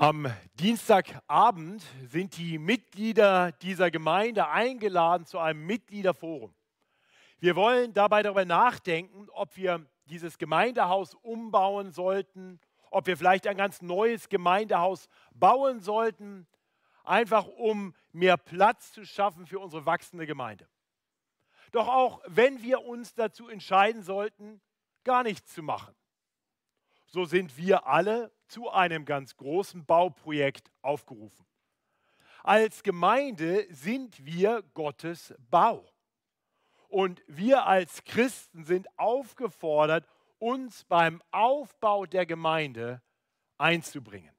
Am Dienstagabend sind die Mitglieder dieser Gemeinde eingeladen zu einem Mitgliederforum. Wir wollen dabei darüber nachdenken, ob wir dieses Gemeindehaus umbauen sollten, ob wir vielleicht ein ganz neues Gemeindehaus bauen sollten, einfach um mehr Platz zu schaffen für unsere wachsende Gemeinde. Doch auch wenn wir uns dazu entscheiden sollten, gar nichts zu machen, so sind wir alle zu einem ganz großen Bauprojekt aufgerufen. Als Gemeinde sind wir Gottes Bau. Und wir als Christen sind aufgefordert, uns beim Aufbau der Gemeinde einzubringen.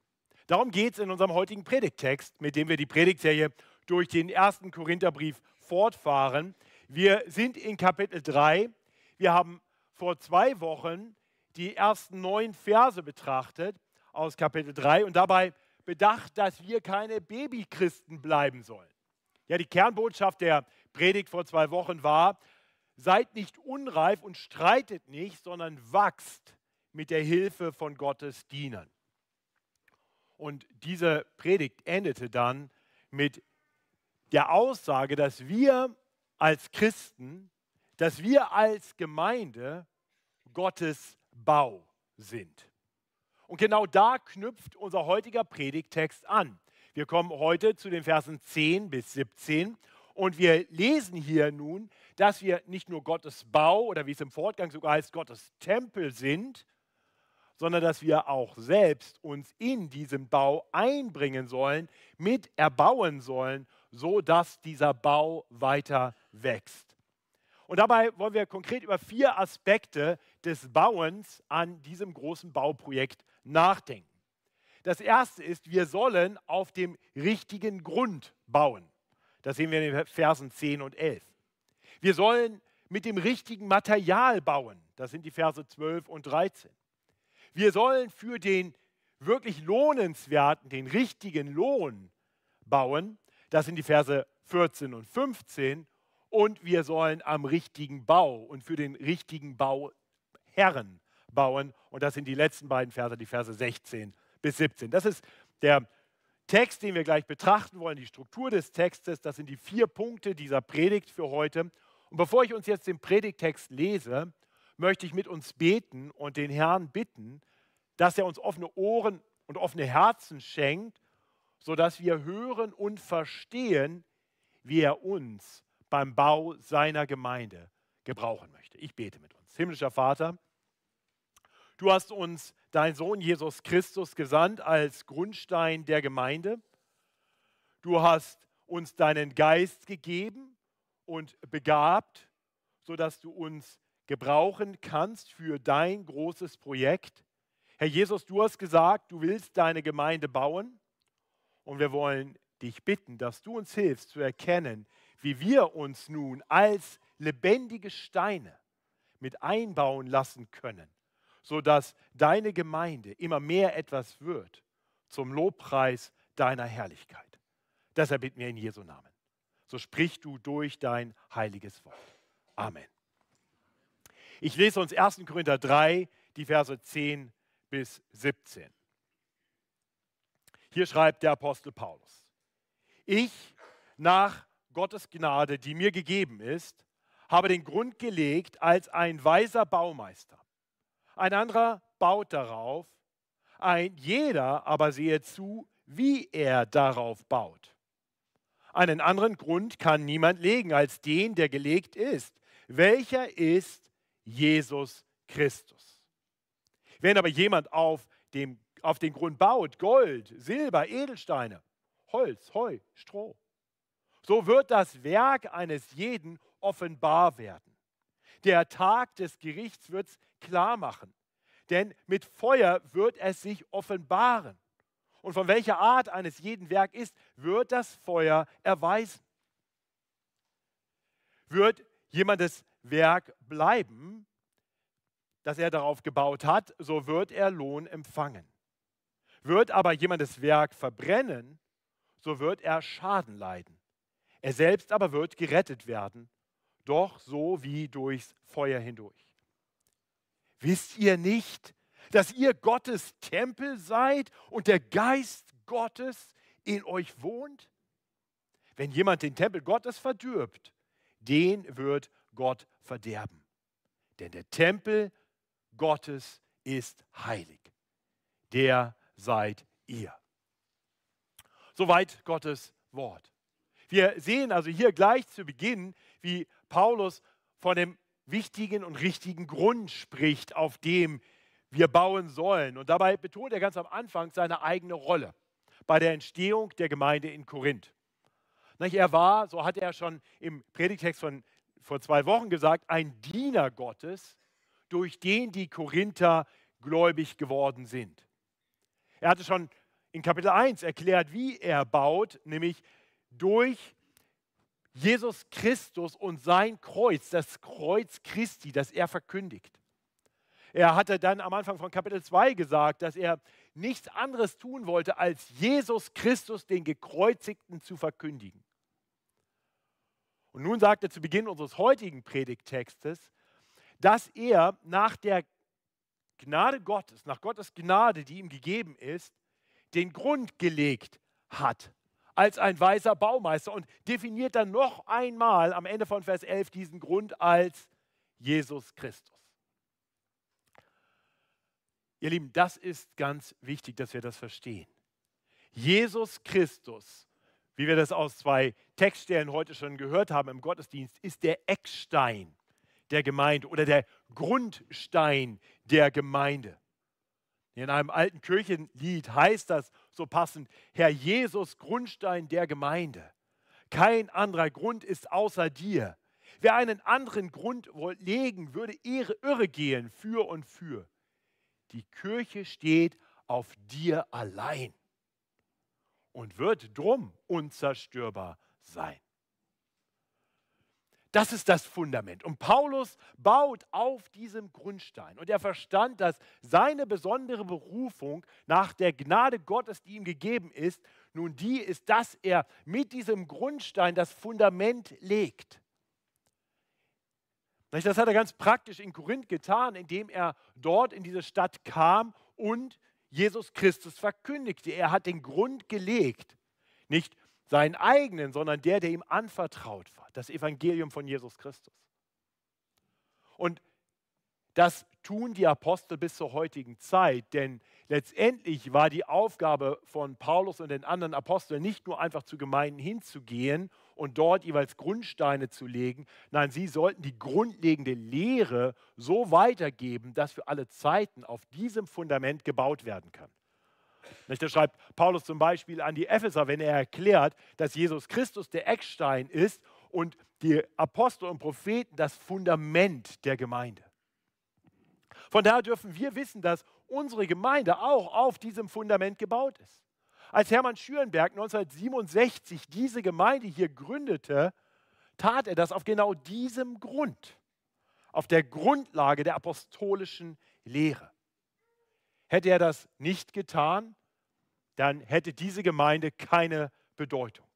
Darum geht es in unserem heutigen Predigttext, mit dem wir die Predigtserie durch den ersten Korintherbrief fortfahren. Wir sind in Kapitel 3. Wir haben vor zwei Wochen die ersten neun Verse betrachtet aus Kapitel 3 und dabei bedacht, dass wir keine Babychristen bleiben sollen. Ja, die Kernbotschaft der Predigt vor zwei Wochen war, seid nicht unreif und streitet nicht, sondern wachst mit der Hilfe von Gottes Dienern. Und diese Predigt endete dann mit der Aussage, dass wir als Christen, dass wir als Gemeinde Gottes Bau sind. Und genau da knüpft unser heutiger Predigtext an. Wir kommen heute zu den Versen 10 bis 17 und wir lesen hier nun, dass wir nicht nur Gottes Bau oder wie es im Fortgang sogar heißt, Gottes Tempel sind, sondern dass wir auch selbst uns in diesem Bau einbringen sollen, mit erbauen sollen, so dass dieser Bau weiter wächst. Und dabei wollen wir konkret über vier Aspekte des Bauens an diesem großen Bauprojekt nachdenken. Das erste ist, wir sollen auf dem richtigen Grund bauen. Das sehen wir in den Versen 10 und 11. Wir sollen mit dem richtigen Material bauen. Das sind die Verse 12 und 13. Wir sollen für den wirklich lohnenswerten, den richtigen Lohn bauen. Das sind die Verse 14 und 15 und wir sollen am richtigen Bau und für den richtigen Bauherren bauen. Und das sind die letzten beiden Verse, die Verse 16 bis 17. Das ist der Text, den wir gleich betrachten wollen, die Struktur des Textes. Das sind die vier Punkte dieser Predigt für heute. Und bevor ich uns jetzt den Predigtext lese, möchte ich mit uns beten und den Herrn bitten, dass er uns offene Ohren und offene Herzen schenkt, sodass wir hören und verstehen, wie er uns beim Bau seiner Gemeinde gebrauchen möchte. Ich bete mit uns. Himmlischer Vater, du hast uns deinen Sohn Jesus Christus gesandt als Grundstein der Gemeinde. Du hast uns deinen Geist gegeben und begabt, sodass du uns gebrauchen kannst für dein großes Projekt. Herr Jesus, du hast gesagt, du willst deine Gemeinde bauen und wir wollen dich bitten, dass du uns hilfst zu erkennen, wie wir uns nun als lebendige Steine mit einbauen lassen können, sodass deine Gemeinde immer mehr etwas wird zum Lobpreis deiner Herrlichkeit. Deshalb bitten wir in Jesu Namen. So sprich du durch dein heiliges Wort. Amen. Ich lese uns 1. Korinther 3, die Verse 10 bis 17. Hier schreibt der Apostel Paulus. Ich, nach Gottes Gnade, die mir gegeben ist, habe den Grund gelegt als ein weiser Baumeister. Ein anderer baut darauf, ein jeder aber sehe zu, wie er darauf baut. Einen anderen Grund kann niemand legen als den, der gelegt ist. Welcher ist Jesus Christus? Wenn aber jemand auf, dem, auf den Grund baut, Gold, Silber, Edelsteine, Holz, Heu, Stroh, so wird das Werk eines jeden offenbar werden. Der Tag des Gerichts wird es klar machen, denn mit Feuer wird es sich offenbaren. Und von welcher Art eines jeden Werk ist, wird das Feuer erweisen. Wird jemandes Werk bleiben, das er darauf gebaut hat, so wird er Lohn empfangen. Wird aber jemandes Werk verbrennen, so wird er Schaden leiden. Er selbst aber wird gerettet werden, doch so wie durchs Feuer hindurch. Wisst ihr nicht, dass ihr Gottes Tempel seid und der Geist Gottes in euch wohnt? Wenn jemand den Tempel Gottes verdirbt, den wird Gott verderben. Denn der Tempel Gottes ist heilig. Der seid ihr. Soweit Gottes Wort. Wir sehen also hier gleich zu Beginn, wie Paulus von dem wichtigen und richtigen Grund spricht, auf dem wir bauen sollen. Und dabei betont er ganz am Anfang seine eigene Rolle bei der Entstehung der Gemeinde in Korinth. Er war, so hat er schon im Predigtext von vor zwei Wochen gesagt, ein Diener Gottes, durch den die Korinther gläubig geworden sind. Er hatte schon in Kapitel 1 erklärt, wie er baut, nämlich durch Jesus Christus und sein Kreuz, das Kreuz Christi, das er verkündigt. Er hatte dann am Anfang von Kapitel 2 gesagt, dass er nichts anderes tun wollte, als Jesus Christus, den Gekreuzigten, zu verkündigen. Und nun sagt er zu Beginn unseres heutigen Predigttextes, dass er nach der Gnade Gottes, nach Gottes Gnade, die ihm gegeben ist, den Grund gelegt hat als ein weiser Baumeister und definiert dann noch einmal am Ende von Vers 11 diesen Grund als Jesus Christus. Ihr Lieben, das ist ganz wichtig, dass wir das verstehen. Jesus Christus, wie wir das aus zwei Textstellen heute schon gehört haben im Gottesdienst, ist der Eckstein der Gemeinde oder der Grundstein der Gemeinde. In einem alten Kirchenlied heißt das so passend, Herr Jesus, Grundstein der Gemeinde. Kein anderer Grund ist außer dir. Wer einen anderen Grund legen, würde irre gehen für und für. Die Kirche steht auf dir allein und wird drum unzerstörbar sein. Das ist das Fundament. Und Paulus baut auf diesem Grundstein. Und er verstand, dass seine besondere Berufung nach der Gnade Gottes, die ihm gegeben ist, nun die ist, dass er mit diesem Grundstein das Fundament legt. Das hat er ganz praktisch in Korinth getan, indem er dort in diese Stadt kam und Jesus Christus verkündigte. Er hat den Grund gelegt. Nicht seinen eigenen, sondern der, der ihm anvertraut war. Das Evangelium von Jesus Christus. Und das tun die Apostel bis zur heutigen Zeit, denn letztendlich war die Aufgabe von Paulus und den anderen Aposteln nicht nur einfach zu Gemeinden hinzugehen und dort jeweils Grundsteine zu legen, nein, sie sollten die grundlegende Lehre so weitergeben, dass für alle Zeiten auf diesem Fundament gebaut werden kann. Das schreibt Paulus zum Beispiel an die Epheser, wenn er erklärt, dass Jesus Christus der Eckstein ist und die Apostel und Propheten das Fundament der Gemeinde. Von daher dürfen wir wissen, dass unsere Gemeinde auch auf diesem Fundament gebaut ist. Als Hermann Schürenberg 1967 diese Gemeinde hier gründete, tat er das auf genau diesem Grund, auf der Grundlage der apostolischen Lehre. Hätte er das nicht getan, dann hätte diese Gemeinde keine Bedeutung.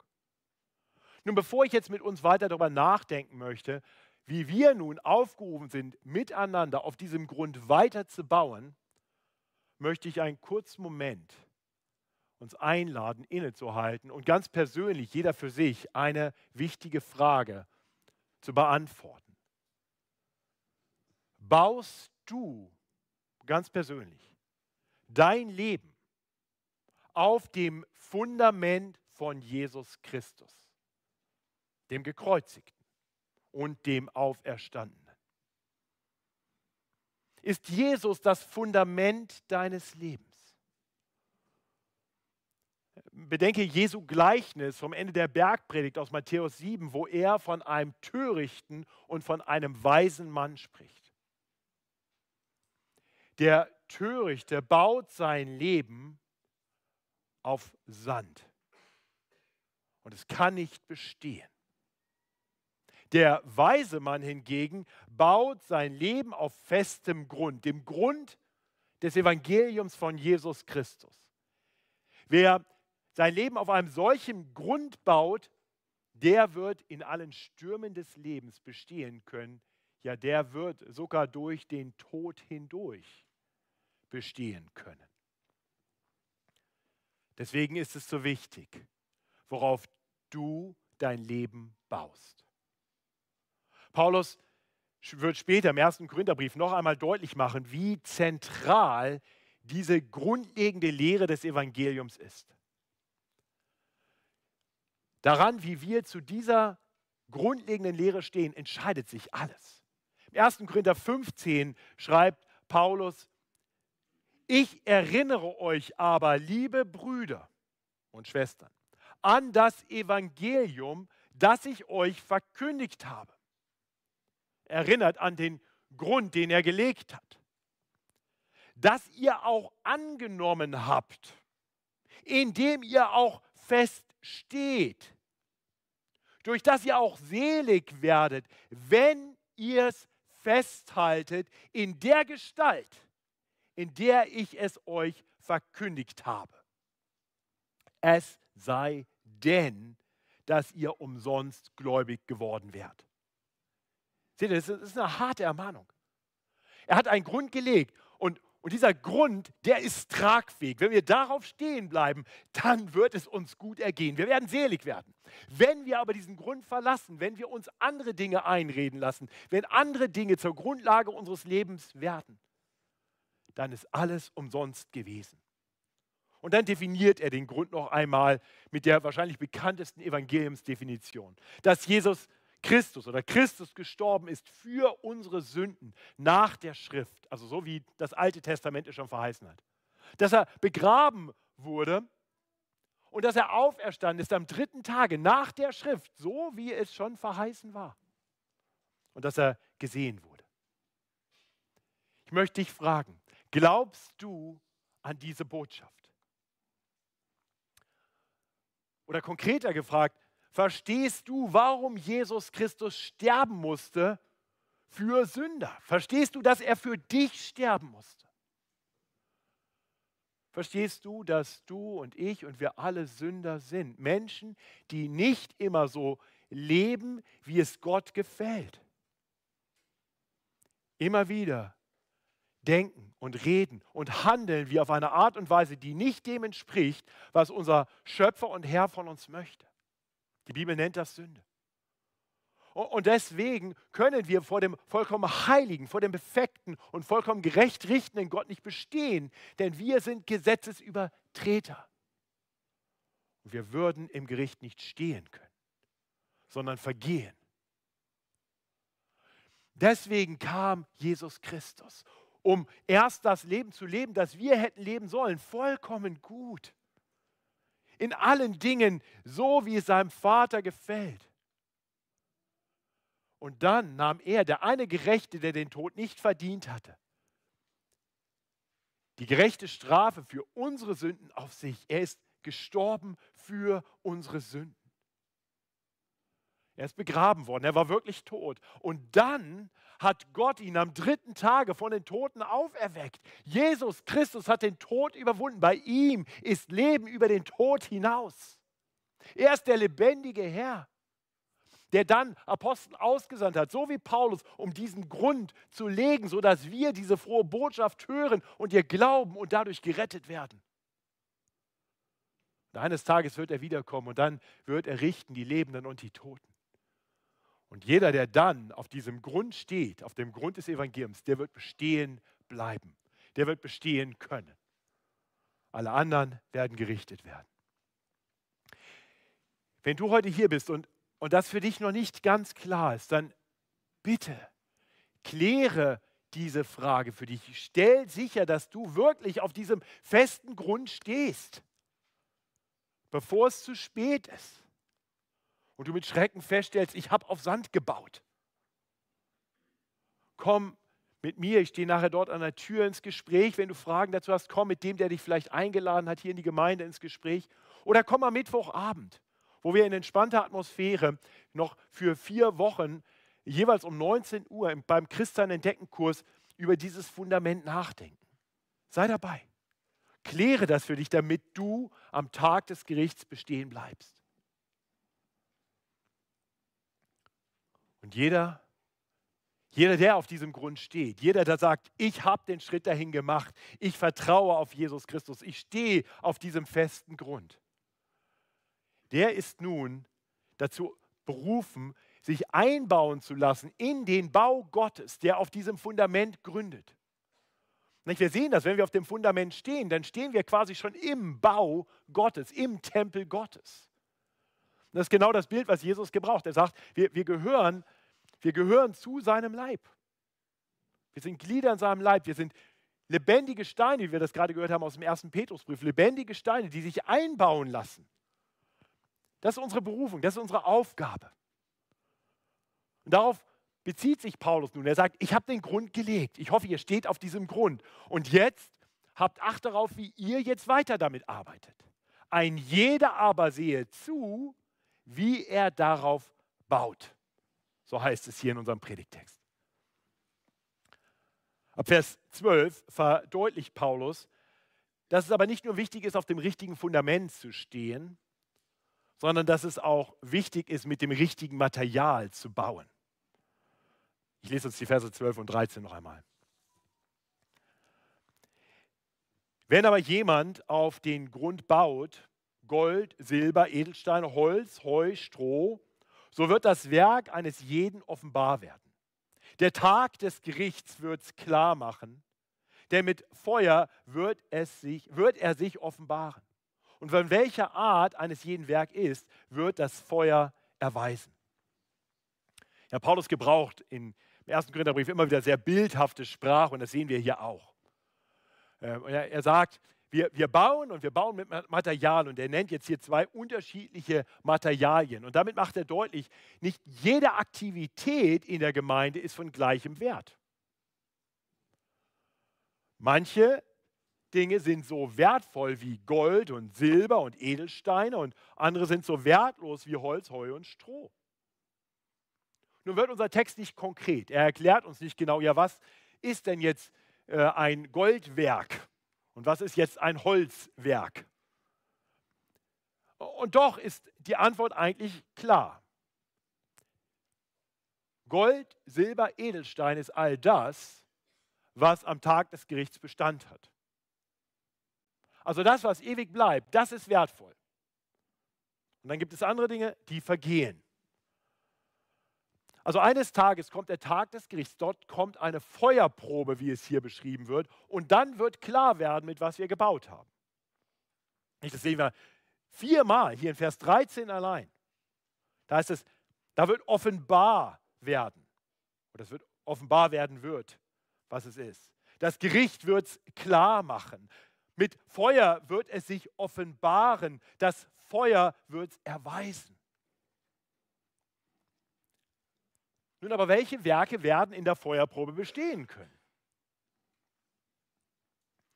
Nun, bevor ich jetzt mit uns weiter darüber nachdenken möchte, wie wir nun aufgerufen sind, miteinander auf diesem Grund weiter zu bauen, möchte ich einen kurzen Moment uns einladen, innezuhalten und ganz persönlich, jeder für sich, eine wichtige Frage zu beantworten. Baust du ganz persönlich dein Leben auf dem Fundament von Jesus Christus, dem Gekreuzigten und dem Auferstandenen. Ist Jesus das Fundament deines Lebens? Bedenke Jesu Gleichnis vom Ende der Bergpredigt aus Matthäus 7, wo er von einem törichten und von einem weisen Mann spricht. Der Törichte baut sein Leben auf Sand. Und es kann nicht bestehen. Der weise Mann hingegen baut sein Leben auf festem Grund, dem Grund des Evangeliums von Jesus Christus. Wer sein Leben auf einem solchen Grund baut, der wird in allen Stürmen des Lebens bestehen können. Ja, der wird sogar durch den Tod hindurch bestehen können. Deswegen ist es so wichtig, worauf du dein Leben baust. Paulus wird später im ersten Korintherbrief noch einmal deutlich machen, wie zentral diese grundlegende Lehre des Evangeliums ist. Daran, wie wir zu dieser grundlegenden Lehre stehen, entscheidet sich alles. Im 1. Korinther 15 schreibt Paulus, ich erinnere euch aber, liebe Brüder und Schwestern, an das Evangelium, das ich euch verkündigt habe. Erinnert an den Grund, den er gelegt hat. Dass ihr auch angenommen habt, indem ihr auch feststeht, durch das ihr auch selig werdet, wenn ihr es festhaltet in der Gestalt, in der ich es euch verkündigt habe. Es sei denn, dass ihr umsonst gläubig geworden wärt. Seht ihr, das ist eine harte Ermahnung. Er hat einen Grund gelegt und, und dieser Grund, der ist tragfähig. Wenn wir darauf stehen bleiben, dann wird es uns gut ergehen. Wir werden selig werden. Wenn wir aber diesen Grund verlassen, wenn wir uns andere Dinge einreden lassen, wenn andere Dinge zur Grundlage unseres Lebens werden, dann ist alles umsonst gewesen. Und dann definiert er den Grund noch einmal mit der wahrscheinlich bekanntesten Evangeliumsdefinition, dass Jesus Christus oder Christus gestorben ist für unsere Sünden nach der Schrift, also so wie das Alte Testament es schon verheißen hat. Dass er begraben wurde und dass er auferstanden ist am dritten Tage nach der Schrift, so wie es schon verheißen war. Und dass er gesehen wurde. Ich möchte dich fragen, Glaubst du an diese Botschaft? Oder konkreter gefragt, verstehst du, warum Jesus Christus sterben musste für Sünder? Verstehst du, dass er für dich sterben musste? Verstehst du, dass du und ich und wir alle Sünder sind? Menschen, die nicht immer so leben, wie es Gott gefällt. Immer wieder denken und reden und handeln wir auf eine Art und Weise, die nicht dem entspricht, was unser Schöpfer und Herr von uns möchte. Die Bibel nennt das Sünde. Und deswegen können wir vor dem vollkommen Heiligen, vor dem Befekten und vollkommen gerecht richtenden Gott nicht bestehen, denn wir sind Gesetzesübertreter. Und wir würden im Gericht nicht stehen können, sondern vergehen. Deswegen kam Jesus Christus um erst das Leben zu leben, das wir hätten leben sollen, vollkommen gut. In allen Dingen so, wie es seinem Vater gefällt. Und dann nahm er, der eine Gerechte, der den Tod nicht verdient hatte, die gerechte Strafe für unsere Sünden auf sich. Er ist gestorben für unsere Sünden. Er ist begraben worden, er war wirklich tot. Und dann hat Gott ihn am dritten Tage von den Toten auferweckt. Jesus Christus hat den Tod überwunden. Bei ihm ist Leben über den Tod hinaus. Er ist der lebendige Herr, der dann Apostel ausgesandt hat, so wie Paulus, um diesen Grund zu legen, sodass wir diese frohe Botschaft hören und ihr glauben und dadurch gerettet werden. Und eines Tages wird er wiederkommen und dann wird er richten die Lebenden und die Toten. Und jeder, der dann auf diesem Grund steht, auf dem Grund des Evangeliums, der wird bestehen bleiben. Der wird bestehen können. Alle anderen werden gerichtet werden. Wenn du heute hier bist und, und das für dich noch nicht ganz klar ist, dann bitte kläre diese Frage für dich. Stell sicher, dass du wirklich auf diesem festen Grund stehst, bevor es zu spät ist und du mit Schrecken feststellst, ich habe auf Sand gebaut. Komm mit mir, ich stehe nachher dort an der Tür ins Gespräch. Wenn du Fragen dazu hast, komm mit dem, der dich vielleicht eingeladen hat, hier in die Gemeinde ins Gespräch. Oder komm am Mittwochabend, wo wir in entspannter Atmosphäre noch für vier Wochen jeweils um 19 Uhr beim Christian Entdecken Kurs über dieses Fundament nachdenken. Sei dabei. Kläre das für dich, damit du am Tag des Gerichts bestehen bleibst. Und jeder, Jeder, der auf diesem Grund steht, jeder, der sagt, ich habe den Schritt dahin gemacht, ich vertraue auf Jesus Christus, ich stehe auf diesem festen Grund, der ist nun dazu berufen, sich einbauen zu lassen in den Bau Gottes, der auf diesem Fundament gründet. Wir sehen das, wenn wir auf dem Fundament stehen, dann stehen wir quasi schon im Bau Gottes, im Tempel Gottes. Das ist genau das Bild, was Jesus gebraucht. Er sagt, wir, wir, gehören, wir gehören zu seinem Leib. Wir sind Glieder in seinem Leib. Wir sind lebendige Steine, wie wir das gerade gehört haben aus dem ersten Petrusbrief. Lebendige Steine, die sich einbauen lassen. Das ist unsere Berufung, das ist unsere Aufgabe. Und darauf bezieht sich Paulus nun. Er sagt, ich habe den Grund gelegt. Ich hoffe, ihr steht auf diesem Grund. Und jetzt habt Acht darauf, wie ihr jetzt weiter damit arbeitet. Ein jeder aber sehe zu, wie er darauf baut. So heißt es hier in unserem Predigtext. Ab Vers 12 verdeutlicht Paulus, dass es aber nicht nur wichtig ist, auf dem richtigen Fundament zu stehen, sondern dass es auch wichtig ist, mit dem richtigen Material zu bauen. Ich lese uns die Verse 12 und 13 noch einmal. Wenn aber jemand auf den Grund baut, Gold, Silber, Edelstein, Holz, Heu, Stroh, so wird das Werk eines jeden offenbar werden. Der Tag des Gerichts wird es klar machen, denn mit Feuer wird, es sich, wird er sich offenbaren. Und von welcher Art eines jeden Werk ist, wird das Feuer erweisen. Ja, Paulus gebraucht im ersten Korintherbrief immer wieder sehr bildhafte Sprache und das sehen wir hier auch. Ähm, er sagt, wir, wir bauen und wir bauen mit Material und er nennt jetzt hier zwei unterschiedliche Materialien. Und damit macht er deutlich, nicht jede Aktivität in der Gemeinde ist von gleichem Wert. Manche Dinge sind so wertvoll wie Gold und Silber und Edelsteine und andere sind so wertlos wie Holz, Heu und Stroh. Nun wird unser Text nicht konkret. Er erklärt uns nicht genau, ja, was ist denn jetzt äh, ein Goldwerk und was ist jetzt ein Holzwerk? Und doch ist die Antwort eigentlich klar. Gold, Silber, Edelstein ist all das, was am Tag des Gerichts Bestand hat. Also das, was ewig bleibt, das ist wertvoll. Und dann gibt es andere Dinge, die vergehen. Also eines Tages kommt der Tag des Gerichts, dort kommt eine Feuerprobe, wie es hier beschrieben wird, und dann wird klar werden, mit was wir gebaut haben. Das sehen wir viermal hier in Vers 13 allein. Da heißt es, da wird offenbar werden, oder es wird offenbar werden wird, was es ist. Das Gericht wird es klar machen. Mit Feuer wird es sich offenbaren. Das Feuer wird es erweisen. Nun aber, welche Werke werden in der Feuerprobe bestehen können?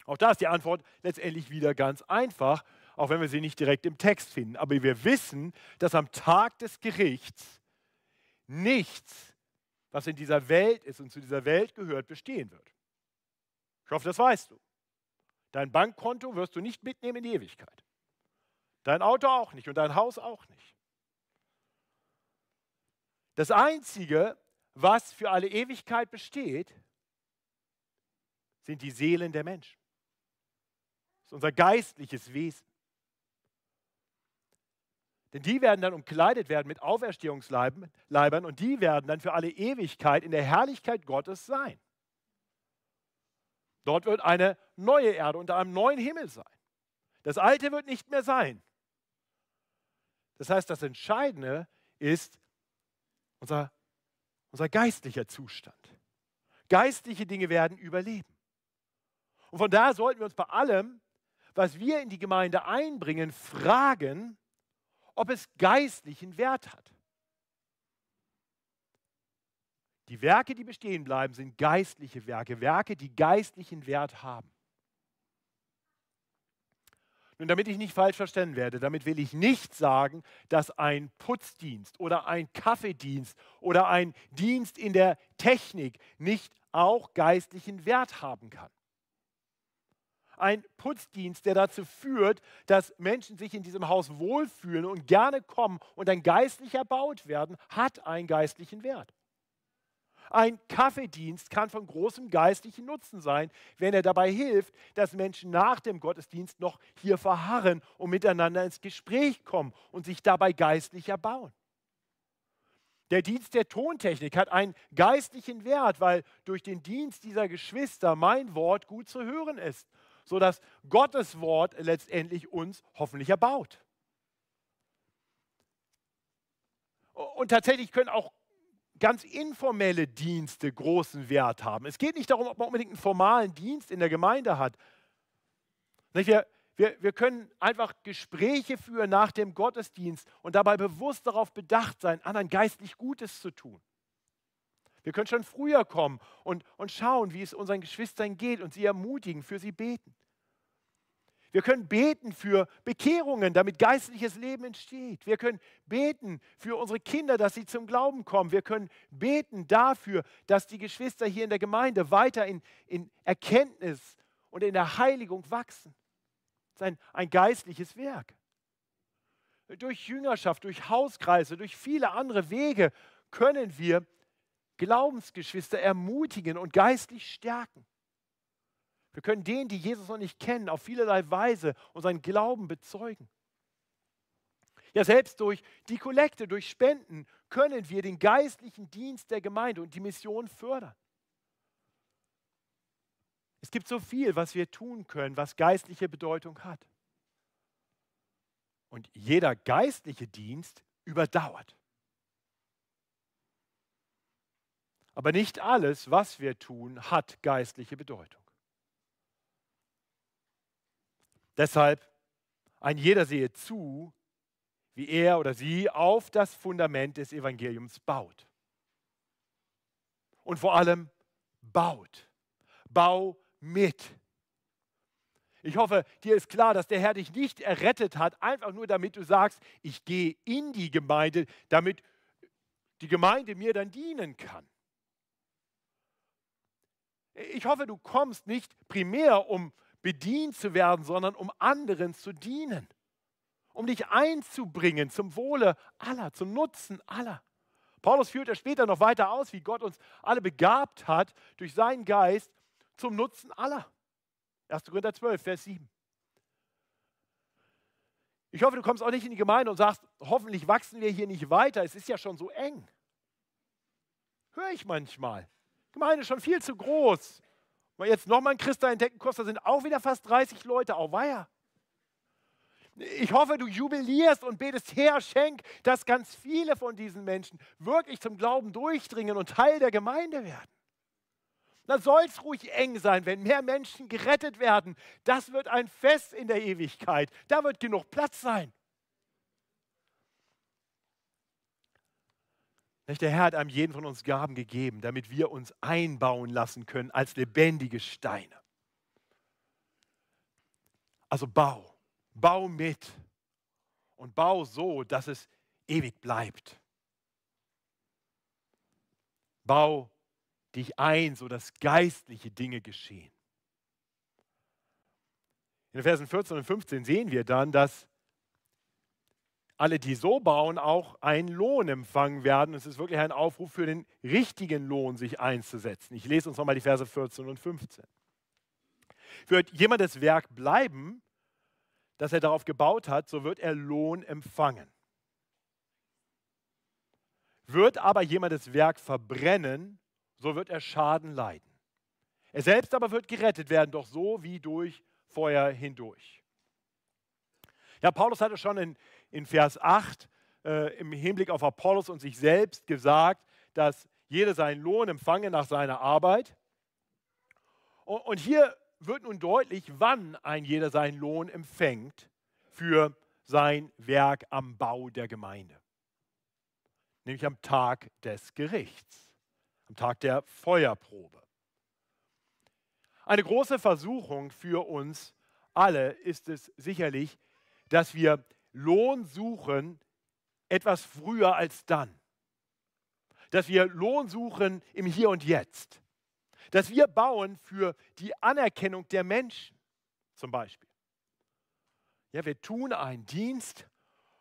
Auch da ist die Antwort letztendlich wieder ganz einfach, auch wenn wir sie nicht direkt im Text finden. Aber wir wissen, dass am Tag des Gerichts nichts, was in dieser Welt ist und zu dieser Welt gehört, bestehen wird. Ich hoffe, das weißt du. Dein Bankkonto wirst du nicht mitnehmen in die Ewigkeit. Dein Auto auch nicht und dein Haus auch nicht. Das Einzige, was für alle Ewigkeit besteht, sind die Seelen der Menschen. Das ist unser geistliches Wesen. Denn die werden dann umkleidet werden mit Auferstehungsleibern und die werden dann für alle Ewigkeit in der Herrlichkeit Gottes sein. Dort wird eine neue Erde unter einem neuen Himmel sein. Das Alte wird nicht mehr sein. Das heißt, das Entscheidende ist, unser, unser geistlicher Zustand. Geistliche Dinge werden überleben. Und von daher sollten wir uns bei allem, was wir in die Gemeinde einbringen, fragen, ob es geistlichen Wert hat. Die Werke, die bestehen bleiben, sind geistliche Werke, Werke, die geistlichen Wert haben. Nun, damit ich nicht falsch verstanden werde, damit will ich nicht sagen, dass ein Putzdienst oder ein Kaffeedienst oder ein Dienst in der Technik nicht auch geistlichen Wert haben kann. Ein Putzdienst, der dazu führt, dass Menschen sich in diesem Haus wohlfühlen und gerne kommen und dann geistlich erbaut werden, hat einen geistlichen Wert. Ein Kaffeedienst kann von großem geistlichen Nutzen sein, wenn er dabei hilft, dass Menschen nach dem Gottesdienst noch hier verharren und miteinander ins Gespräch kommen und sich dabei geistlich erbauen. Der Dienst der Tontechnik hat einen geistlichen Wert, weil durch den Dienst dieser Geschwister mein Wort gut zu hören ist, sodass Gottes Wort letztendlich uns hoffentlich erbaut. Und tatsächlich können auch ganz informelle Dienste großen Wert haben. Es geht nicht darum, ob man unbedingt einen formalen Dienst in der Gemeinde hat. Wir, wir, wir können einfach Gespräche führen nach dem Gottesdienst und dabei bewusst darauf bedacht sein, anderen geistlich Gutes zu tun. Wir können schon früher kommen und, und schauen, wie es unseren Geschwistern geht und sie ermutigen, für sie beten. Wir können beten für Bekehrungen, damit geistliches Leben entsteht. Wir können beten für unsere Kinder, dass sie zum Glauben kommen. Wir können beten dafür, dass die Geschwister hier in der Gemeinde weiter in, in Erkenntnis und in der Heiligung wachsen. Das ist ein, ein geistliches Werk. Durch Jüngerschaft, durch Hauskreise, durch viele andere Wege können wir Glaubensgeschwister ermutigen und geistlich stärken. Wir können denen, die Jesus noch nicht kennen, auf vielerlei Weise unseren Glauben bezeugen. Ja, selbst durch die Kollekte, durch Spenden können wir den geistlichen Dienst der Gemeinde und die Mission fördern. Es gibt so viel, was wir tun können, was geistliche Bedeutung hat. Und jeder geistliche Dienst überdauert. Aber nicht alles, was wir tun, hat geistliche Bedeutung. Deshalb, ein jeder sehe zu, wie er oder sie auf das Fundament des Evangeliums baut. Und vor allem baut. Bau mit. Ich hoffe, dir ist klar, dass der Herr dich nicht errettet hat, einfach nur damit du sagst, ich gehe in die Gemeinde, damit die Gemeinde mir dann dienen kann. Ich hoffe, du kommst nicht primär, um bedient zu werden, sondern um anderen zu dienen, um dich einzubringen zum Wohle aller, zum Nutzen aller. Paulus führt ja später noch weiter aus, wie Gott uns alle begabt hat durch seinen Geist zum Nutzen aller. 1. Korinther 12, Vers 7. Ich hoffe, du kommst auch nicht in die Gemeinde und sagst, hoffentlich wachsen wir hier nicht weiter, es ist ja schon so eng. Höre ich manchmal. Die Gemeinde ist schon viel zu groß. Mal jetzt nochmal ein Christa entdecken kostet, da sind auch wieder fast 30 Leute, auch weia. Ich hoffe, du jubilierst und betest, Herr, schenk, dass ganz viele von diesen Menschen wirklich zum Glauben durchdringen und Teil der Gemeinde werden. Da soll es ruhig eng sein, wenn mehr Menschen gerettet werden. Das wird ein Fest in der Ewigkeit. Da wird genug Platz sein. Der Herr hat einem jeden von uns Gaben gegeben, damit wir uns einbauen lassen können als lebendige Steine. Also bau, bau mit und bau so, dass es ewig bleibt. Bau dich ein, so dass geistliche Dinge geschehen. In den Versen 14 und 15 sehen wir dann, dass alle, die so bauen, auch einen Lohn empfangen werden. Es ist wirklich ein Aufruf für den richtigen Lohn, sich einzusetzen. Ich lese uns nochmal die Verse 14 und 15. Wird jemand das Werk bleiben, das er darauf gebaut hat, so wird er Lohn empfangen. Wird aber jemand das Werk verbrennen, so wird er Schaden leiden. Er selbst aber wird gerettet werden, doch so wie durch Feuer hindurch. Ja, Paulus hatte schon in, in Vers 8 äh, im Hinblick auf Apollos und sich selbst gesagt, dass jeder seinen Lohn empfange nach seiner Arbeit. Und, und hier wird nun deutlich, wann ein jeder seinen Lohn empfängt für sein Werk am Bau der Gemeinde. Nämlich am Tag des Gerichts, am Tag der Feuerprobe. Eine große Versuchung für uns alle ist es sicherlich, dass wir Lohn suchen etwas früher als dann. Dass wir Lohn suchen im Hier und Jetzt. Dass wir bauen für die Anerkennung der Menschen zum Beispiel. Ja, wir tun einen Dienst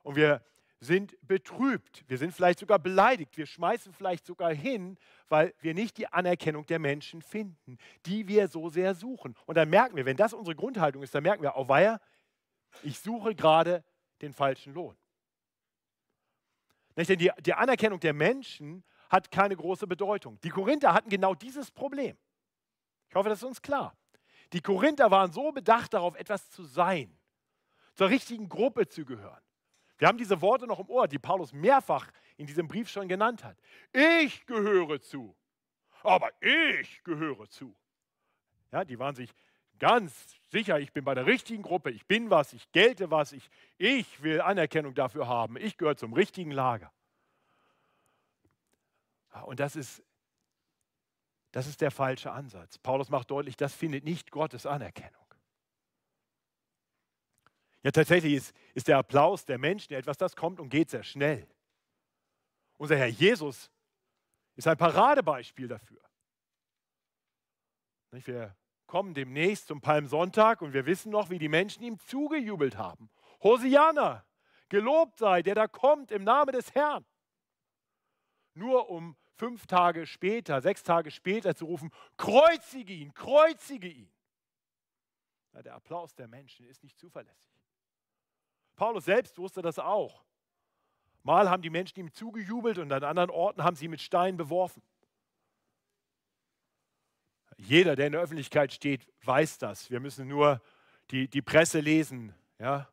und wir sind betrübt, wir sind vielleicht sogar beleidigt, wir schmeißen vielleicht sogar hin, weil wir nicht die Anerkennung der Menschen finden, die wir so sehr suchen. Und dann merken wir, wenn das unsere Grundhaltung ist, dann merken wir, oh weia, ich suche gerade den falschen Lohn. Nicht? Denn die, die Anerkennung der Menschen hat keine große Bedeutung. Die Korinther hatten genau dieses Problem. Ich hoffe, das ist uns klar. Die Korinther waren so bedacht darauf, etwas zu sein, zur richtigen Gruppe zu gehören. Wir haben diese Worte noch im Ohr, die Paulus mehrfach in diesem Brief schon genannt hat. Ich gehöre zu, aber ich gehöre zu. Ja, die waren sich ganz sicher, ich bin bei der richtigen Gruppe, ich bin was, ich gelte was, ich, ich will Anerkennung dafür haben, ich gehöre zum richtigen Lager. Und das ist, das ist der falsche Ansatz. Paulus macht deutlich, das findet nicht Gottes Anerkennung. Ja, tatsächlich ist, ist der Applaus der Menschen etwas, das kommt und geht sehr schnell. Unser Herr Jesus ist ein Paradebeispiel dafür. Wir kommen demnächst zum Palmsonntag und wir wissen noch, wie die Menschen ihm zugejubelt haben. Hosianna, gelobt sei, der da kommt im Namen des Herrn. Nur um fünf Tage später, sechs Tage später zu rufen, kreuzige ihn, kreuzige ihn. Ja, der Applaus der Menschen ist nicht zuverlässig. Paulus selbst wusste das auch. Mal haben die Menschen ihm zugejubelt und an anderen Orten haben sie mit Steinen beworfen. Jeder, der in der Öffentlichkeit steht, weiß das. Wir müssen nur die, die Presse lesen. Ja?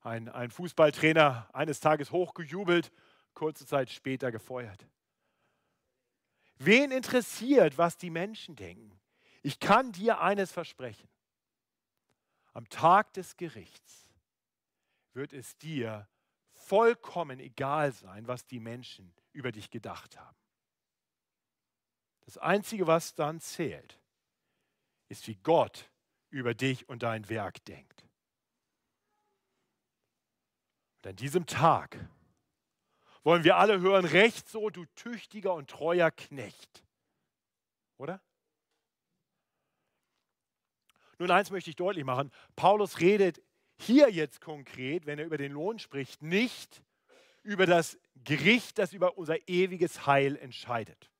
Ein, ein Fußballtrainer eines Tages hochgejubelt, kurze Zeit später gefeuert. Wen interessiert, was die Menschen denken? Ich kann dir eines versprechen. Am Tag des Gerichts wird es dir vollkommen egal sein, was die Menschen über dich gedacht haben. Das Einzige, was dann zählt, ist, wie Gott über dich und dein Werk denkt. Und an diesem Tag wollen wir alle hören, recht so, du tüchtiger und treuer Knecht. Oder? Nun, eins möchte ich deutlich machen. Paulus redet hier jetzt konkret, wenn er über den Lohn spricht, nicht über das Gericht, das über unser ewiges Heil entscheidet.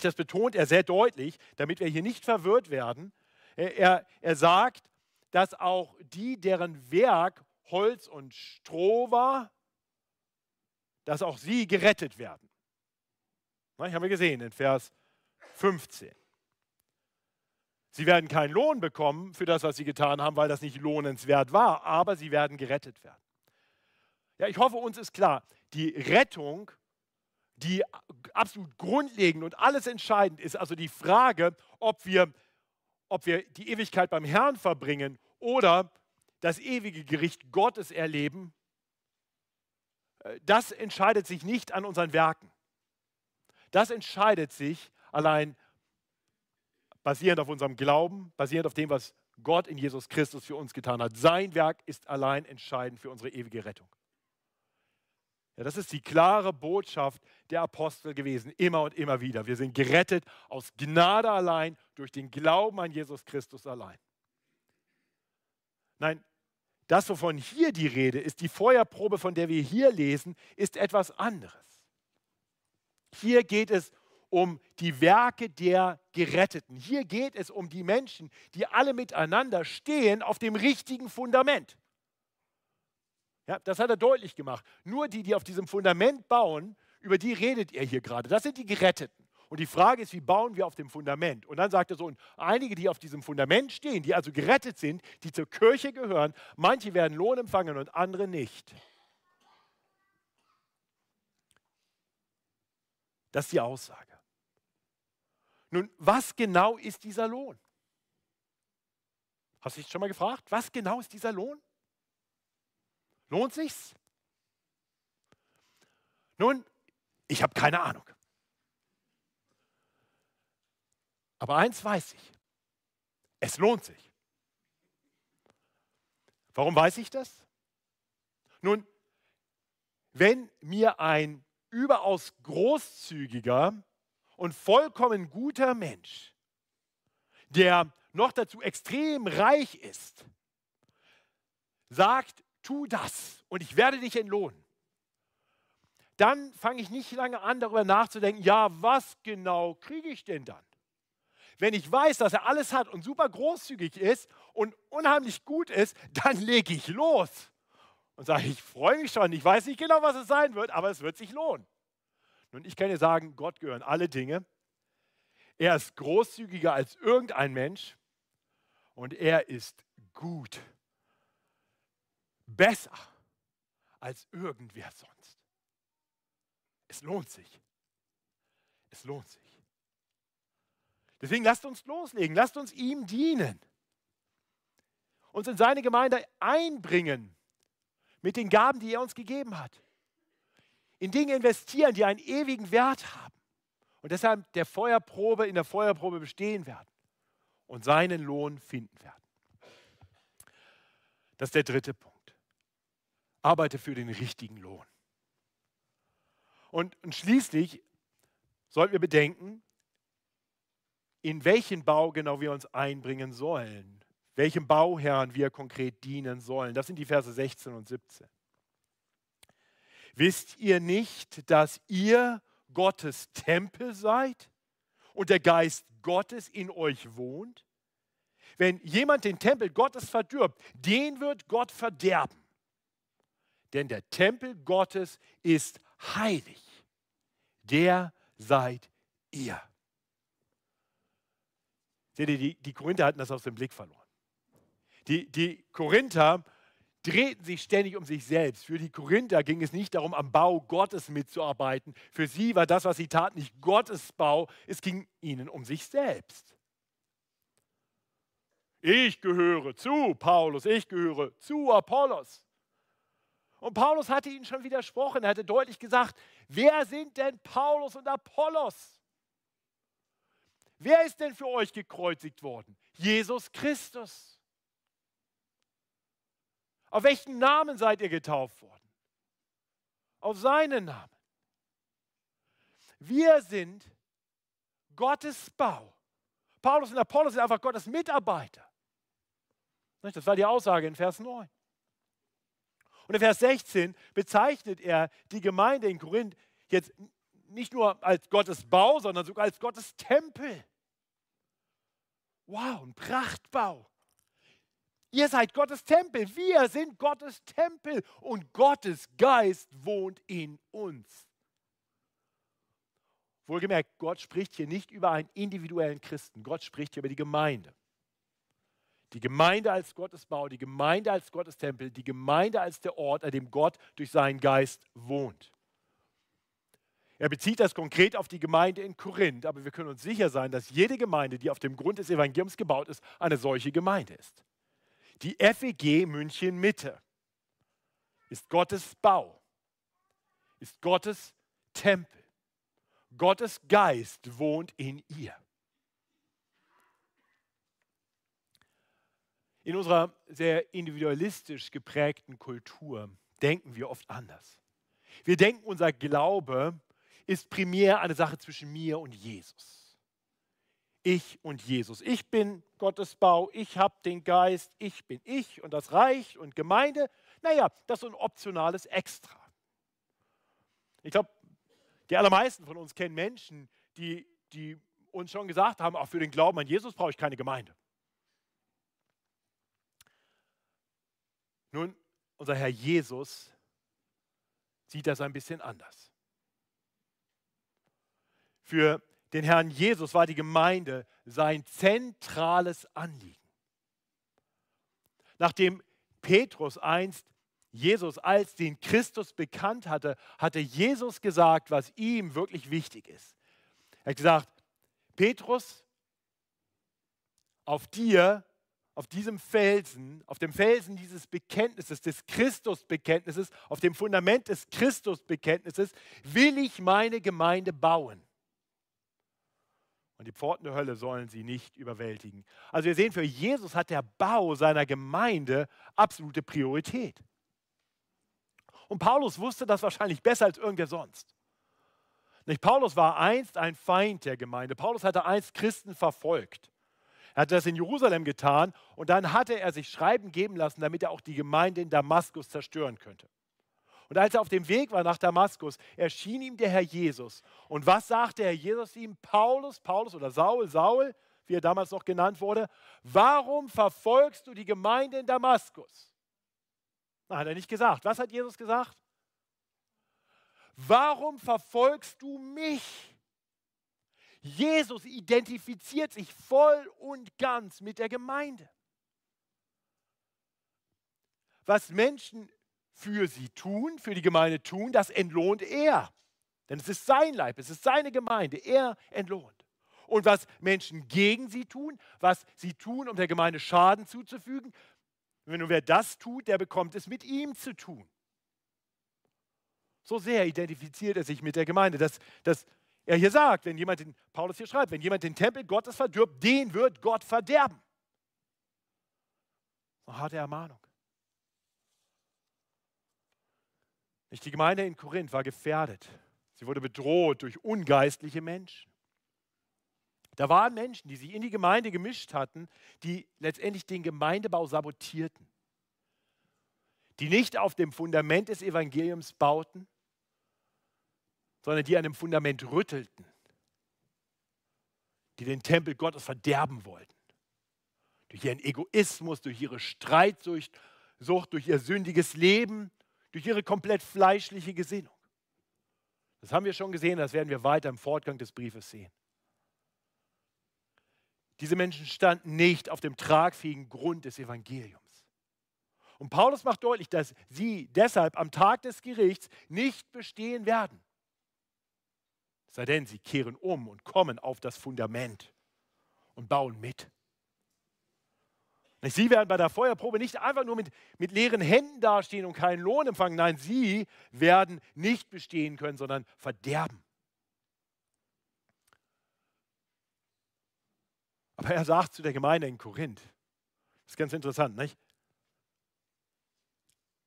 Das betont er sehr deutlich, damit wir hier nicht verwirrt werden. Er, er sagt, dass auch die, deren Werk Holz und Stroh war, dass auch sie gerettet werden. Das haben wir gesehen in Vers 15. Sie werden keinen Lohn bekommen für das, was sie getan haben, weil das nicht lohnenswert war, aber sie werden gerettet werden. Ja, ich hoffe, uns ist klar, die Rettung, die absolut grundlegend und alles entscheidend ist, also die Frage, ob wir, ob wir die Ewigkeit beim Herrn verbringen oder das ewige Gericht Gottes erleben, äh, das entscheidet sich nicht an unseren Werken. Das entscheidet sich allein basierend auf unserem Glauben, basierend auf dem, was Gott in Jesus Christus für uns getan hat. Sein Werk ist allein entscheidend für unsere ewige Rettung. Ja, das ist die klare Botschaft der Apostel gewesen, immer und immer wieder. Wir sind gerettet aus Gnade allein, durch den Glauben an Jesus Christus allein. Nein, das, wovon hier die Rede ist, die Feuerprobe, von der wir hier lesen, ist etwas anderes. Hier geht es um um die Werke der Geretteten. Hier geht es um die Menschen, die alle miteinander stehen auf dem richtigen Fundament. Ja, das hat er deutlich gemacht. Nur die, die auf diesem Fundament bauen, über die redet er hier gerade. Das sind die Geretteten. Und die Frage ist, wie bauen wir auf dem Fundament? Und dann sagt er so, und einige, die auf diesem Fundament stehen, die also gerettet sind, die zur Kirche gehören, manche werden Lohn empfangen und andere nicht. Das ist die Aussage. Nun, was genau ist dieser Lohn? Hast du dich schon mal gefragt, was genau ist dieser Lohn? Lohnt sich's? Nun, ich habe keine Ahnung. Aber eins weiß ich. Es lohnt sich. Warum weiß ich das? Nun, wenn mir ein überaus großzügiger und vollkommen guter Mensch, der noch dazu extrem reich ist, sagt, tu das und ich werde dich entlohnen. dann fange ich nicht lange an, darüber nachzudenken, ja, was genau kriege ich denn dann? Wenn ich weiß, dass er alles hat und super großzügig ist und unheimlich gut ist, dann lege ich los und sage, ich freue mich schon, ich weiß nicht genau, was es sein wird, aber es wird sich lohnen. Nun, ich kann dir sagen, Gott gehören alle Dinge. Er ist großzügiger als irgendein Mensch und er ist gut. Besser als irgendwer sonst. Es lohnt sich. Es lohnt sich. Deswegen lasst uns loslegen, lasst uns ihm dienen. Uns in seine Gemeinde einbringen mit den Gaben, die er uns gegeben hat. In Dinge investieren, die einen ewigen Wert haben. Und deshalb der Feuerprobe in der Feuerprobe bestehen werden und seinen Lohn finden werden. Das ist der dritte Punkt. Arbeite für den richtigen Lohn. Und, und schließlich sollten wir bedenken, in welchen Bau genau wir uns einbringen sollen, welchem Bauherrn wir konkret dienen sollen. Das sind die Verse 16 und 17. Wisst ihr nicht, dass ihr Gottes Tempel seid und der Geist Gottes in euch wohnt? Wenn jemand den Tempel Gottes verdirbt, den wird Gott verderben. Denn der Tempel Gottes ist heilig. Der seid ihr. Seht ihr, die, die Korinther hatten das aus dem Blick verloren. Die, die Korinther drehten sich ständig um sich selbst. Für die Korinther ging es nicht darum, am Bau Gottes mitzuarbeiten. Für sie war das, was sie taten, nicht Gottes Bau. Es ging ihnen um sich selbst. Ich gehöre zu Paulus, ich gehöre zu Apollos. Und Paulus hatte ihnen schon widersprochen. Er hatte deutlich gesagt, wer sind denn Paulus und Apollos? Wer ist denn für euch gekreuzigt worden? Jesus Christus. Auf welchen Namen seid ihr getauft worden? Auf seinen Namen. Wir sind Gottes Bau. Paulus und Apollos sind einfach Gottes Mitarbeiter. Das war die Aussage in Vers 9. Und in Vers 16 bezeichnet er die Gemeinde in Korinth jetzt nicht nur als Gottes Bau, sondern sogar als Gottes Tempel. Wow, ein Prachtbau. Ihr seid Gottes Tempel, wir sind Gottes Tempel und Gottes Geist wohnt in uns. Wohlgemerkt, Gott spricht hier nicht über einen individuellen Christen, Gott spricht hier über die Gemeinde. Die Gemeinde als Gottesbau, die Gemeinde als Gottestempel, die Gemeinde als der Ort, an dem Gott durch seinen Geist wohnt. Er bezieht das konkret auf die Gemeinde in Korinth, aber wir können uns sicher sein, dass jede Gemeinde, die auf dem Grund des Evangeliums gebaut ist, eine solche Gemeinde ist. Die FEG München Mitte ist Gottes Bau, ist Gottes Tempel. Gottes Geist wohnt in ihr. In unserer sehr individualistisch geprägten Kultur denken wir oft anders. Wir denken, unser Glaube ist primär eine Sache zwischen mir und Jesus. Ich und Jesus. Ich bin Gottes Bau, ich habe den Geist, ich bin ich und das Reich und Gemeinde. Naja, das ist ein optionales Extra. Ich glaube, die allermeisten von uns kennen Menschen, die, die uns schon gesagt haben, auch für den Glauben an Jesus brauche ich keine Gemeinde. Nun, unser Herr Jesus sieht das ein bisschen anders. Für den Herrn Jesus war die Gemeinde sein zentrales Anliegen. Nachdem Petrus einst Jesus als den Christus bekannt hatte, hatte Jesus gesagt, was ihm wirklich wichtig ist. Er hat gesagt, Petrus, auf dir, auf diesem Felsen, auf dem Felsen dieses Bekenntnisses, des Christusbekenntnisses, auf dem Fundament des Christusbekenntnisses, will ich meine Gemeinde bauen und die Pforten der Hölle sollen sie nicht überwältigen. Also wir sehen, für Jesus hat der Bau seiner Gemeinde absolute Priorität. Und Paulus wusste das wahrscheinlich besser als irgendwer sonst. Nicht? Paulus war einst ein Feind der Gemeinde. Paulus hatte einst Christen verfolgt. Er hatte das in Jerusalem getan und dann hatte er sich Schreiben geben lassen, damit er auch die Gemeinde in Damaskus zerstören könnte. Und als er auf dem Weg war nach Damaskus, erschien ihm der Herr Jesus. Und was sagte Herr Jesus ihm? Paulus, Paulus oder Saul, Saul, wie er damals noch genannt wurde, warum verfolgst du die Gemeinde in Damaskus? Na, hat er nicht gesagt. Was hat Jesus gesagt? Warum verfolgst du mich? Jesus identifiziert sich voll und ganz mit der Gemeinde. Was Menschen für sie tun, für die Gemeinde tun, das entlohnt er. Denn es ist sein Leib, es ist seine Gemeinde, er entlohnt. Und was Menschen gegen sie tun, was sie tun, um der Gemeinde Schaden zuzufügen, wenn wer das tut, der bekommt es mit ihm zu tun. So sehr identifiziert er sich mit der Gemeinde, dass, dass er hier sagt, wenn jemand den, Paulus hier schreibt, wenn jemand den Tempel Gottes verdirbt, den wird Gott verderben. Eine harte Ermahnung. Die Gemeinde in Korinth war gefährdet. Sie wurde bedroht durch ungeistliche Menschen. Da waren Menschen, die sich in die Gemeinde gemischt hatten, die letztendlich den Gemeindebau sabotierten, die nicht auf dem Fundament des Evangeliums bauten, sondern die an dem Fundament rüttelten, die den Tempel Gottes verderben wollten. Durch ihren Egoismus, durch ihre Streitsucht, durch ihr sündiges Leben, durch ihre komplett fleischliche Gesinnung. Das haben wir schon gesehen, das werden wir weiter im Fortgang des Briefes sehen. Diese Menschen standen nicht auf dem tragfähigen Grund des Evangeliums. Und Paulus macht deutlich, dass sie deshalb am Tag des Gerichts nicht bestehen werden. Sei denn, sie kehren um und kommen auf das Fundament und bauen mit. Sie werden bei der Feuerprobe nicht einfach nur mit, mit leeren Händen dastehen und keinen Lohn empfangen. Nein, sie werden nicht bestehen können, sondern verderben. Aber er sagt zu der Gemeinde in Korinth, das ist ganz interessant, nicht?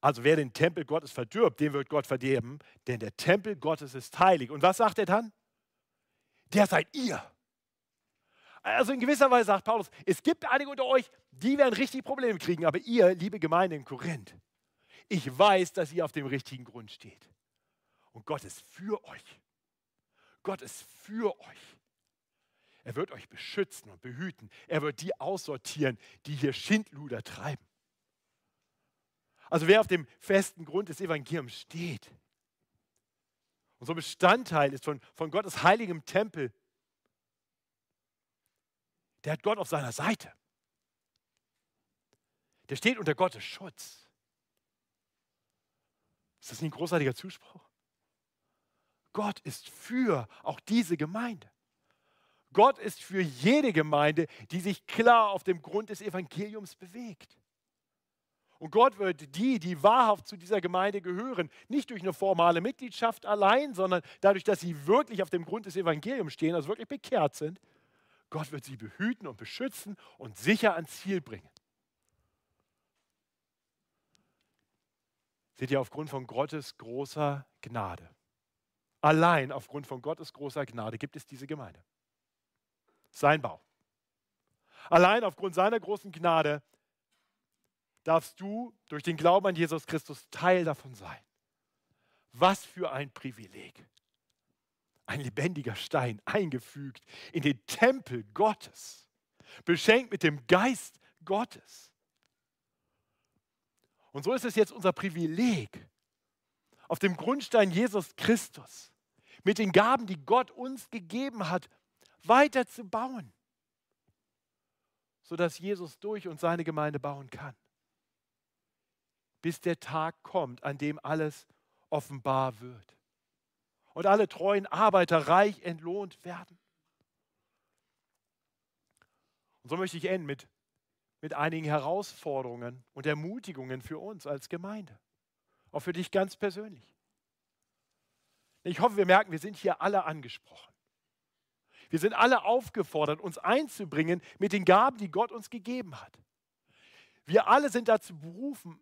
Also wer den Tempel Gottes verdirbt, den wird Gott verderben, denn der Tempel Gottes ist heilig. Und was sagt er dann? Der seid ihr. Also in gewisser Weise sagt Paulus, es gibt einige unter euch, die werden richtig Probleme kriegen, aber ihr, liebe Gemeinde in Korinth, ich weiß, dass ihr auf dem richtigen Grund steht. Und Gott ist für euch. Gott ist für euch. Er wird euch beschützen und behüten. Er wird die aussortieren, die hier Schindluder treiben. Also wer auf dem festen Grund des Evangeliums steht, und so Bestandteil ist von, von Gottes heiligem Tempel, der hat Gott auf seiner Seite. Der steht unter Gottes Schutz. Ist das nicht ein großartiger Zuspruch? Gott ist für auch diese Gemeinde. Gott ist für jede Gemeinde, die sich klar auf dem Grund des Evangeliums bewegt. Und Gott wird die, die wahrhaft zu dieser Gemeinde gehören, nicht durch eine formale Mitgliedschaft allein, sondern dadurch, dass sie wirklich auf dem Grund des Evangeliums stehen, also wirklich bekehrt sind, Gott wird sie behüten und beschützen und sicher ans Ziel bringen. Seht ihr, aufgrund von Gottes großer Gnade, allein aufgrund von Gottes großer Gnade gibt es diese Gemeinde. Sein Bau. Allein aufgrund seiner großen Gnade darfst du durch den Glauben an Jesus Christus Teil davon sein. Was für ein Privileg ein lebendiger Stein eingefügt in den Tempel Gottes, beschenkt mit dem Geist Gottes. Und so ist es jetzt unser Privileg, auf dem Grundstein Jesus Christus, mit den Gaben, die Gott uns gegeben hat, weiter zu bauen, sodass Jesus durch uns seine Gemeinde bauen kann. Bis der Tag kommt, an dem alles offenbar wird und alle treuen Arbeiter reich entlohnt werden. Und so möchte ich enden mit, mit einigen Herausforderungen und Ermutigungen für uns als Gemeinde. Auch für dich ganz persönlich. Ich hoffe, wir merken, wir sind hier alle angesprochen. Wir sind alle aufgefordert, uns einzubringen mit den Gaben, die Gott uns gegeben hat. Wir alle sind dazu berufen,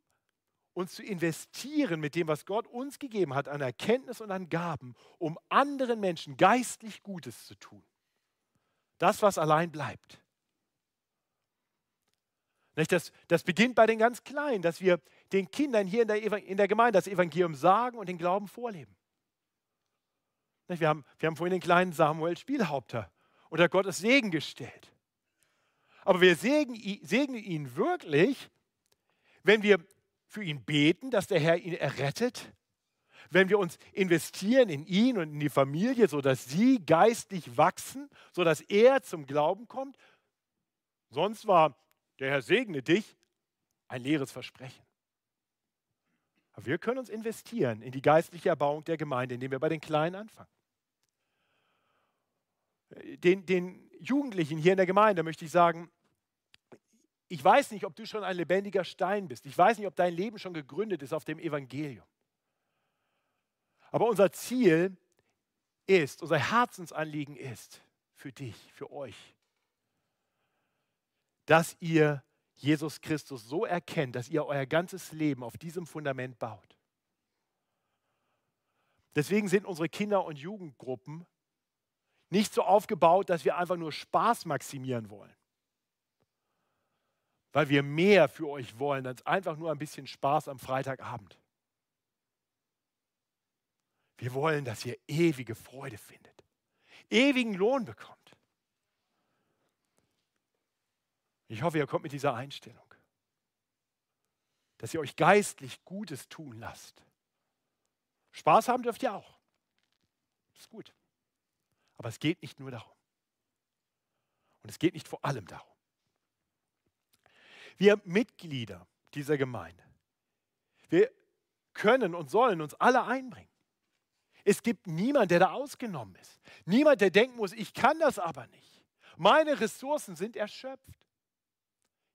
uns zu investieren mit dem, was Gott uns gegeben hat, an Erkenntnis und an Gaben, um anderen Menschen geistlich Gutes zu tun. Das, was allein bleibt. Das, das beginnt bei den ganz Kleinen, dass wir den Kindern hier in der, in der Gemeinde das Evangelium sagen und den Glauben vorleben. Wir haben, wir haben vorhin den kleinen Samuel Spielhaupter unter Gottes Segen gestellt. Aber wir segnen ihn wirklich, wenn wir für ihn beten, dass der Herr ihn errettet, wenn wir uns investieren in ihn und in die Familie, sodass sie geistlich wachsen, sodass er zum Glauben kommt. Sonst war der Herr segne dich ein leeres Versprechen. Aber wir können uns investieren in die geistliche Erbauung der Gemeinde, indem wir bei den Kleinen anfangen. Den, den Jugendlichen hier in der Gemeinde möchte ich sagen, ich weiß nicht, ob du schon ein lebendiger Stein bist. Ich weiß nicht, ob dein Leben schon gegründet ist auf dem Evangelium. Aber unser Ziel ist, unser Herzensanliegen ist für dich, für euch, dass ihr Jesus Christus so erkennt, dass ihr euer ganzes Leben auf diesem Fundament baut. Deswegen sind unsere Kinder- und Jugendgruppen nicht so aufgebaut, dass wir einfach nur Spaß maximieren wollen. Weil wir mehr für euch wollen als einfach nur ein bisschen Spaß am Freitagabend. Wir wollen, dass ihr ewige Freude findet, ewigen Lohn bekommt. Ich hoffe, ihr kommt mit dieser Einstellung, dass ihr euch geistlich Gutes tun lasst. Spaß haben dürft ihr auch. Ist gut. Aber es geht nicht nur darum. Und es geht nicht vor allem darum. Wir Mitglieder dieser Gemeinde, wir können und sollen uns alle einbringen. Es gibt niemanden, der da ausgenommen ist. Niemand, der denken muss, ich kann das aber nicht. Meine Ressourcen sind erschöpft.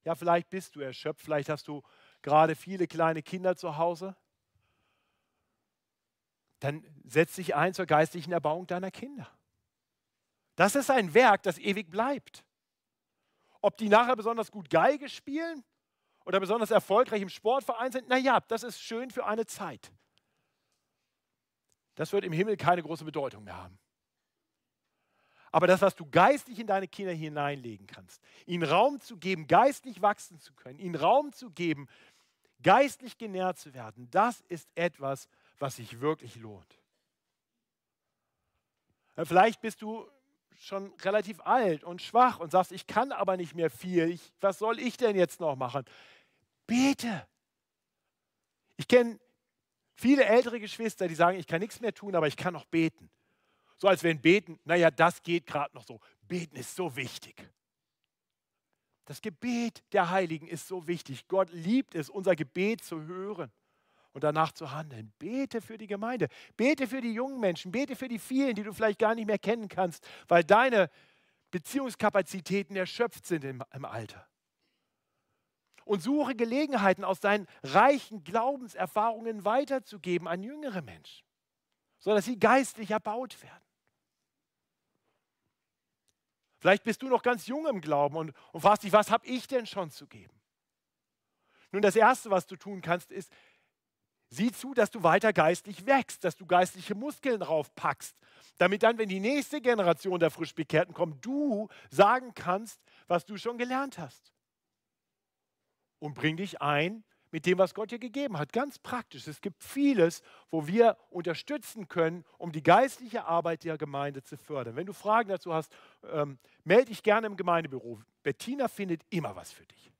Ja, vielleicht bist du erschöpft, vielleicht hast du gerade viele kleine Kinder zu Hause. Dann setz dich ein zur geistlichen Erbauung deiner Kinder. Das ist ein Werk, das ewig bleibt. Ob die nachher besonders gut Geige spielen oder besonders erfolgreich im Sportverein sind, naja, das ist schön für eine Zeit. Das wird im Himmel keine große Bedeutung mehr haben. Aber das, was du geistlich in deine Kinder hineinlegen kannst, ihnen Raum zu geben, geistlich wachsen zu können, ihnen Raum zu geben, geistlich genährt zu werden, das ist etwas, was sich wirklich lohnt. Vielleicht bist du schon relativ alt und schwach und sagst, ich kann aber nicht mehr viel, ich, was soll ich denn jetzt noch machen? Bete. Ich kenne viele ältere Geschwister, die sagen, ich kann nichts mehr tun, aber ich kann noch beten. So als wenn Beten, naja, das geht gerade noch so. Beten ist so wichtig. Das Gebet der Heiligen ist so wichtig. Gott liebt es, unser Gebet zu hören und danach zu handeln. Bete für die Gemeinde, bete für die jungen Menschen, bete für die vielen, die du vielleicht gar nicht mehr kennen kannst, weil deine Beziehungskapazitäten erschöpft sind im, im Alter. Und suche Gelegenheiten, aus deinen reichen Glaubenserfahrungen weiterzugeben an jüngere Menschen, sodass sie geistlich erbaut werden. Vielleicht bist du noch ganz jung im Glauben und, und fragst dich, was habe ich denn schon zu geben? Nun, das Erste, was du tun kannst, ist, sieh zu, dass du weiter geistlich wächst, dass du geistliche Muskeln draufpackst, damit dann, wenn die nächste Generation der Frischbekehrten kommt, du sagen kannst, was du schon gelernt hast. Und bring dich ein mit dem, was Gott dir gegeben hat. Ganz praktisch. Es gibt vieles, wo wir unterstützen können, um die geistliche Arbeit der Gemeinde zu fördern. Wenn du Fragen dazu hast, ähm, melde dich gerne im Gemeindebüro. Bettina findet immer was für dich.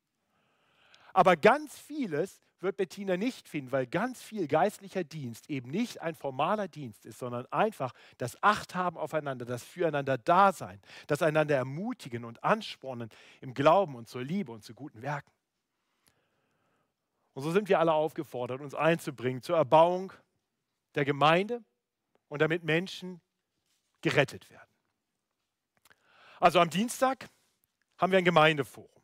Aber ganz vieles wird Bettina nicht finden, weil ganz viel geistlicher Dienst eben nicht ein formaler Dienst ist, sondern einfach das Achthaben aufeinander, das Füreinander Dasein, das einander ermutigen und anspornen im Glauben und zur Liebe und zu guten Werken. Und so sind wir alle aufgefordert, uns einzubringen zur Erbauung der Gemeinde und damit Menschen gerettet werden. Also am Dienstag haben wir ein Gemeindeforum.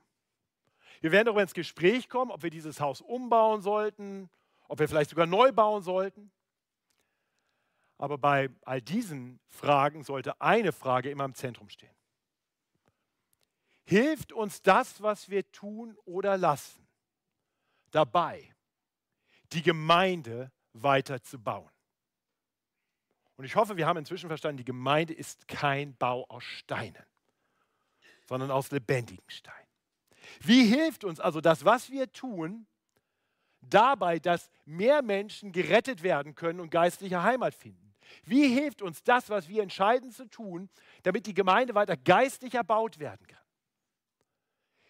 Wir werden darüber ins Gespräch kommen, ob wir dieses Haus umbauen sollten, ob wir vielleicht sogar neu bauen sollten. Aber bei all diesen Fragen sollte eine Frage immer im Zentrum stehen. Hilft uns das, was wir tun oder lassen, dabei, die Gemeinde weiter zu bauen. Und ich hoffe, wir haben inzwischen verstanden, die Gemeinde ist kein Bau aus Steinen, sondern aus lebendigen Steinen. Wie hilft uns also das, was wir tun, dabei, dass mehr Menschen gerettet werden können und geistliche Heimat finden? Wie hilft uns das, was wir entscheiden zu tun, damit die Gemeinde weiter geistlich erbaut werden kann?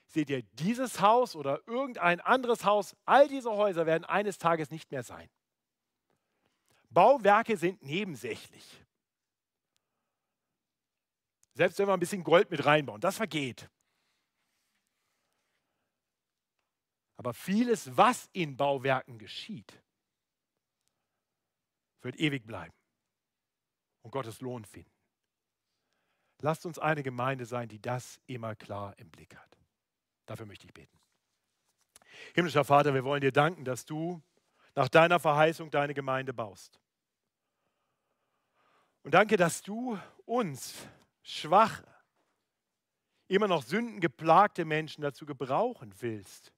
Seht ihr, dieses Haus oder irgendein anderes Haus, all diese Häuser werden eines Tages nicht mehr sein. Bauwerke sind nebensächlich. Selbst wenn wir ein bisschen Gold mit reinbauen, das vergeht. Aber vieles, was in Bauwerken geschieht, wird ewig bleiben und Gottes Lohn finden. Lasst uns eine Gemeinde sein, die das immer klar im Blick hat. Dafür möchte ich beten. Himmlischer Vater, wir wollen dir danken, dass du nach deiner Verheißung deine Gemeinde baust. Und danke, dass du uns, schwache, immer noch sündengeplagte Menschen dazu gebrauchen willst,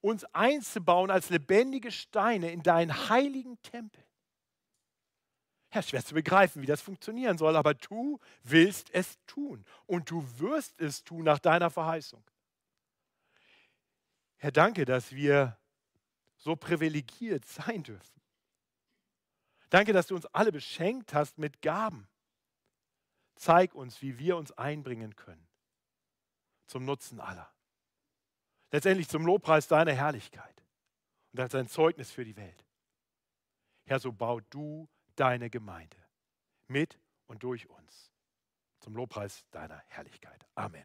uns einzubauen als lebendige Steine in deinen heiligen Tempel. Ja, schwer zu begreifen, wie das funktionieren soll, aber du willst es tun und du wirst es tun nach deiner Verheißung. Herr, danke, dass wir so privilegiert sein dürfen. Danke, dass du uns alle beschenkt hast mit Gaben. Zeig uns, wie wir uns einbringen können zum Nutzen aller. Letztendlich zum Lobpreis deiner Herrlichkeit und als ein Zeugnis für die Welt. Herr, so bau du deine Gemeinde mit und durch uns zum Lobpreis deiner Herrlichkeit. Amen.